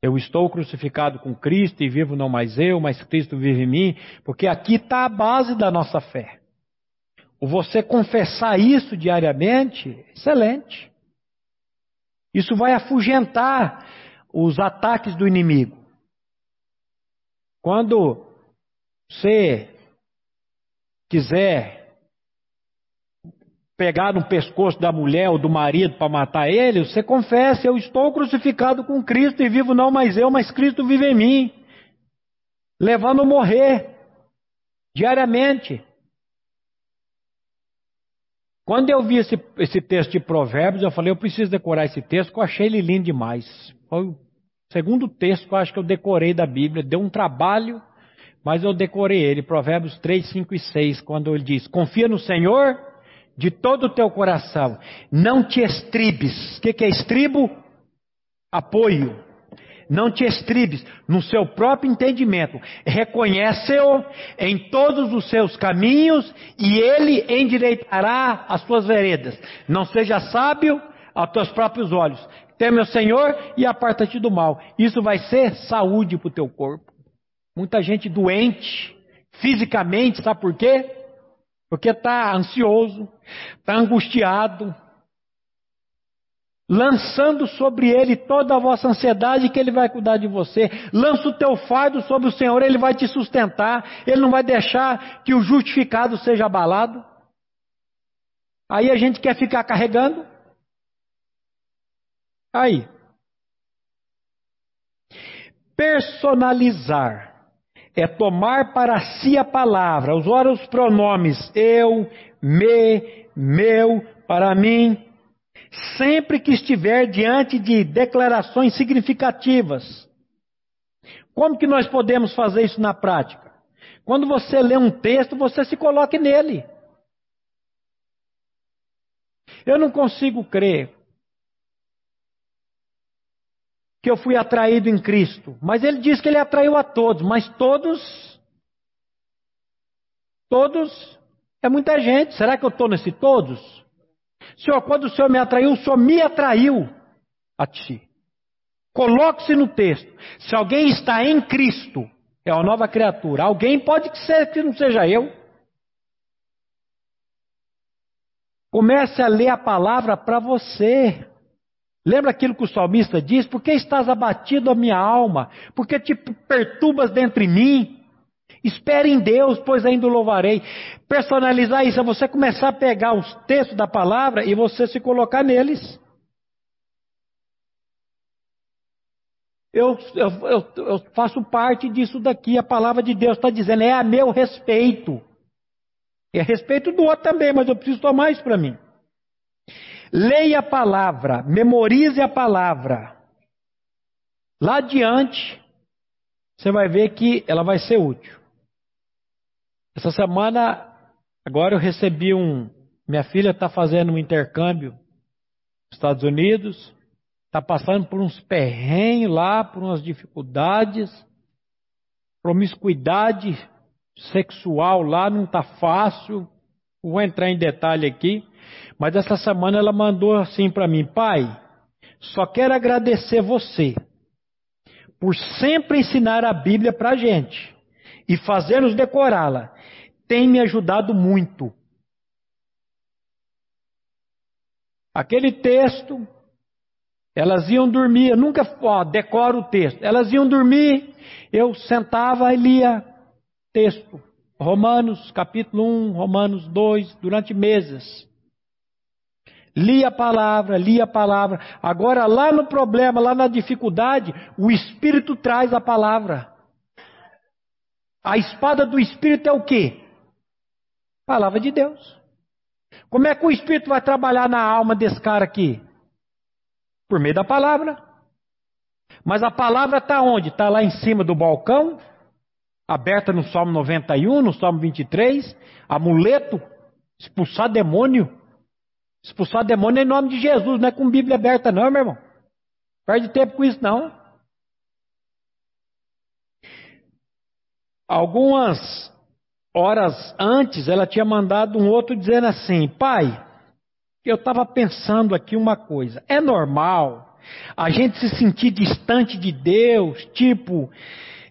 Eu estou crucificado com Cristo e vivo não mais eu, mas Cristo vive em mim, porque aqui está a base da nossa fé. O você confessar isso diariamente, excelente. Isso vai afugentar os ataques do inimigo. Quando você quiser pegar no pescoço da mulher ou do marido para matar ele, você confessa: Eu estou crucificado com Cristo e vivo não mais eu, mas Cristo vive em mim, levando a morrer diariamente. Quando eu vi esse, esse texto de Provérbios, eu falei, eu preciso decorar esse texto, eu achei ele lindo demais. Foi o segundo texto que eu acho que eu decorei da Bíblia. Deu um trabalho, mas eu decorei ele. Provérbios 3, 5 e 6, quando ele diz: Confia no Senhor de todo o teu coração, não te estribes. O que, que é estribo? Apoio não te estribes no seu próprio entendimento. Reconhece-o em todos os seus caminhos e ele endireitará as tuas veredas. Não seja sábio aos teus próprios olhos. Teme o Senhor e aparta-te do mal. Isso vai ser saúde para o teu corpo. Muita gente doente, fisicamente, sabe por quê? Porque está ansioso, está angustiado, lançando sobre ele toda a vossa ansiedade, que ele vai cuidar de você. Lança o teu fardo sobre o Senhor, ele vai te sustentar, ele não vai deixar que o justificado seja abalado. Aí a gente quer ficar carregando. Aí. Personalizar é tomar para si a palavra, usar os pronomes eu, me, meu, para mim, sempre que estiver diante de declarações significativas. Como que nós podemos fazer isso na prática? Quando você lê um texto, você se coloque nele. Eu não consigo crer que eu fui atraído em Cristo, mas ele diz que ele atraiu a todos, mas todos, todos, é muita gente. Será que eu estou nesse todos? Senhor, quando o Senhor me atraiu, o Senhor me atraiu a ti. Coloque-se no texto. Se alguém está em Cristo, é uma nova criatura. Alguém pode ser que não seja eu. Comece a ler a palavra para você. Lembra aquilo que o salmista diz? Por que estás abatido a minha alma? Por que te perturbas dentro de mim? Espere em Deus, pois ainda o louvarei. Personalizar isso é você começar a pegar os textos da palavra e você se colocar neles. Eu, eu, eu, eu faço parte disso daqui. A palavra de Deus está dizendo, é a meu respeito. É a respeito do outro também, mas eu preciso tomar isso para mim. Leia a palavra, memorize a palavra. Lá adiante, você vai ver que ela vai ser útil. Essa semana, agora eu recebi um. Minha filha está fazendo um intercâmbio nos Estados Unidos, está passando por uns perrengues lá, por umas dificuldades, promiscuidade sexual lá não está fácil. Vou entrar em detalhe aqui, mas essa semana ela mandou assim para mim, pai, só quero agradecer você por sempre ensinar a Bíblia para a gente e fazer-nos decorá-la tem me ajudado muito. Aquele texto, elas iam dormir, eu nunca ó, decoro o texto, elas iam dormir, eu sentava e lia texto. Romanos capítulo 1, Romanos 2, durante meses. Lia a palavra, lia a palavra. Agora, lá no problema, lá na dificuldade, o Espírito traz a palavra. A espada do Espírito é o quê? Palavra de Deus. Como é que o Espírito vai trabalhar na alma desse cara aqui? Por meio da palavra. Mas a palavra está onde? Está lá em cima do balcão, aberta no Salmo 91, no Salmo 23. Amuleto, expulsar demônio. Expulsar demônio em nome de Jesus, não é com Bíblia aberta, não, meu irmão. Perde tempo com isso, não. Algumas horas antes, ela tinha mandado um outro dizendo assim: Pai, eu estava pensando aqui uma coisa. É normal a gente se sentir distante de Deus, tipo,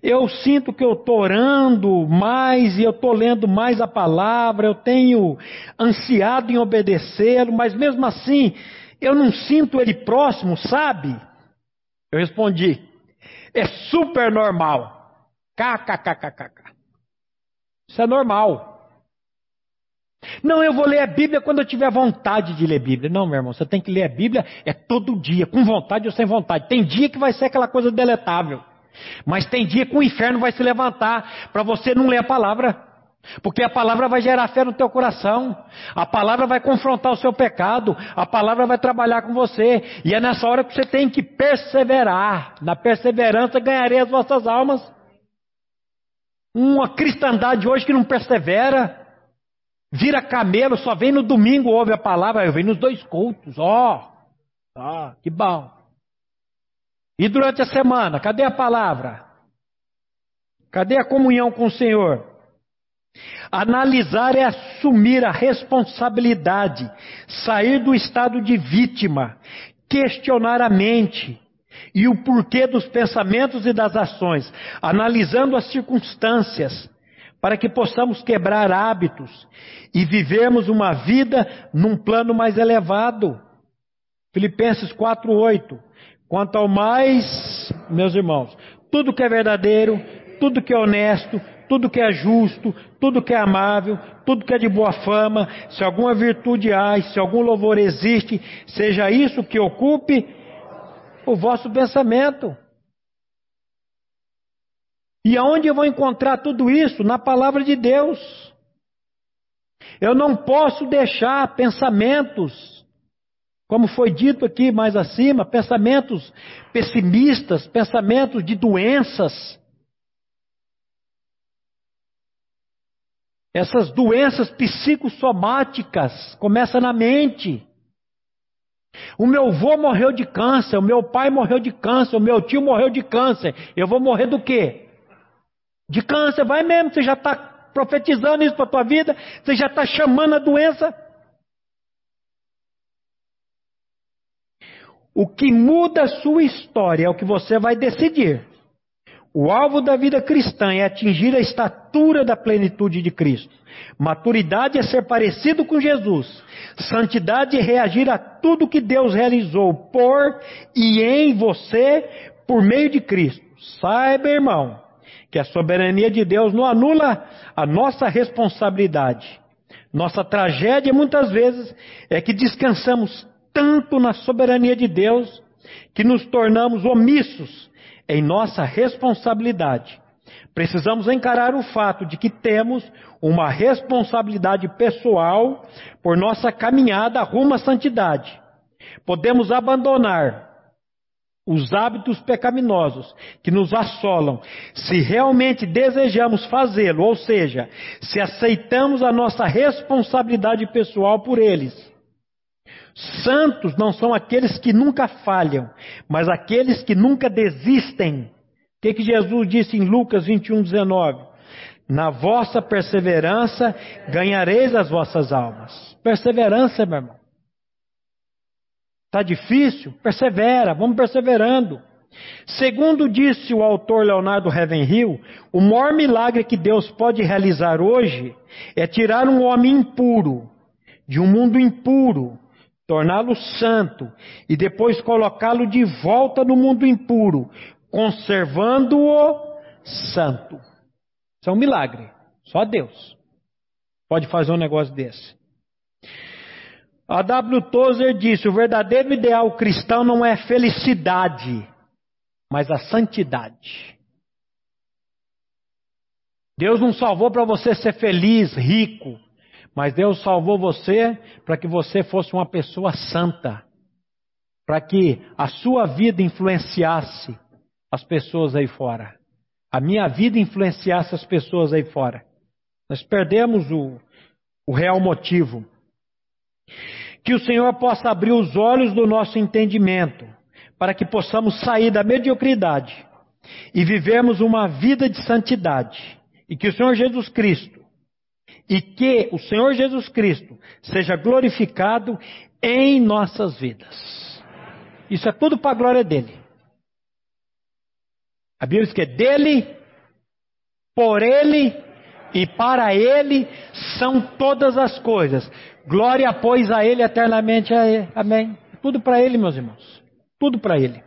eu sinto que eu estou orando mais e eu estou lendo mais a palavra, eu tenho ansiado em obedecê-lo, mas mesmo assim eu não sinto ele próximo, sabe? Eu respondi: é super normal. KKKKK. Isso é normal. Não, eu vou ler a Bíblia quando eu tiver vontade de ler a Bíblia. Não, meu irmão, você tem que ler a Bíblia é todo dia, com vontade ou sem vontade. Tem dia que vai ser aquela coisa deletável. Mas tem dia que o inferno vai se levantar para você não ler a palavra. Porque a palavra vai gerar fé no teu coração. A palavra vai confrontar o seu pecado. A palavra vai trabalhar com você. E é nessa hora que você tem que perseverar. Na perseverança ganharei as vossas almas. Uma cristandade hoje que não persevera. Vira camelo, só vem no domingo, ouve a palavra. Eu venho nos dois cultos. Ó, oh, que bom. E durante a semana, cadê a palavra? Cadê a comunhão com o Senhor? Analisar é assumir a responsabilidade, sair do estado de vítima, questionar a mente e o porquê dos pensamentos e das ações, analisando as circunstâncias, para que possamos quebrar hábitos e vivermos uma vida num plano mais elevado. Filipenses 4:8. Quanto ao mais, meus irmãos, tudo que é verdadeiro, tudo que é honesto, tudo que é justo, tudo que é amável, tudo que é de boa fama, se alguma virtude há, se algum louvor existe, seja isso que ocupe o vosso pensamento. E aonde eu vou encontrar tudo isso? Na palavra de Deus. Eu não posso deixar pensamentos, como foi dito aqui mais acima, pensamentos pessimistas, pensamentos de doenças, Essas doenças psicossomáticas começam na mente. O meu avô morreu de câncer, o meu pai morreu de câncer, o meu tio morreu de câncer. Eu vou morrer do quê? De câncer, vai mesmo, você já está profetizando isso para a tua vida, você já está chamando a doença. O que muda a sua história é o que você vai decidir. O alvo da vida cristã é atingir a estatura da plenitude de Cristo. Maturidade é ser parecido com Jesus. Santidade é reagir a tudo que Deus realizou por e em você por meio de Cristo. Saiba, irmão, que a soberania de Deus não anula a nossa responsabilidade. Nossa tragédia muitas vezes é que descansamos tanto na soberania de Deus que nos tornamos omissos em nossa responsabilidade. Precisamos encarar o fato de que temos uma responsabilidade pessoal por nossa caminhada rumo à santidade. Podemos abandonar os hábitos pecaminosos que nos assolam, se realmente desejamos fazê-lo, ou seja, se aceitamos a nossa responsabilidade pessoal por eles. Santos não são aqueles que nunca falham, mas aqueles que nunca desistem. O que, que Jesus disse em Lucas 21, 19? Na vossa perseverança ganhareis as vossas almas. Perseverança, meu irmão. Está difícil? Persevera, vamos perseverando. Segundo disse o autor Leonardo Ravenhill, o maior milagre que Deus pode realizar hoje é tirar um homem impuro de um mundo impuro torná-lo santo e depois colocá-lo de volta no mundo impuro, conservando-o santo. Isso é um milagre. Só Deus pode fazer um negócio desse. A W. Tozer disse: o verdadeiro ideal cristão não é felicidade, mas a santidade. Deus não salvou para você ser feliz, rico, mas Deus salvou você para que você fosse uma pessoa santa, para que a sua vida influenciasse as pessoas aí fora, a minha vida influenciasse as pessoas aí fora. Nós perdemos o, o real motivo. Que o Senhor possa abrir os olhos do nosso entendimento, para que possamos sair da mediocridade e vivermos uma vida de santidade. E que o Senhor Jesus Cristo e que o Senhor Jesus Cristo seja glorificado em nossas vidas. Isso é tudo para a glória dele. A Bíblia diz que é dele, por ele e para ele são todas as coisas. Glória, pois, a ele eternamente. Amém. Tudo para ele, meus irmãos. Tudo para ele.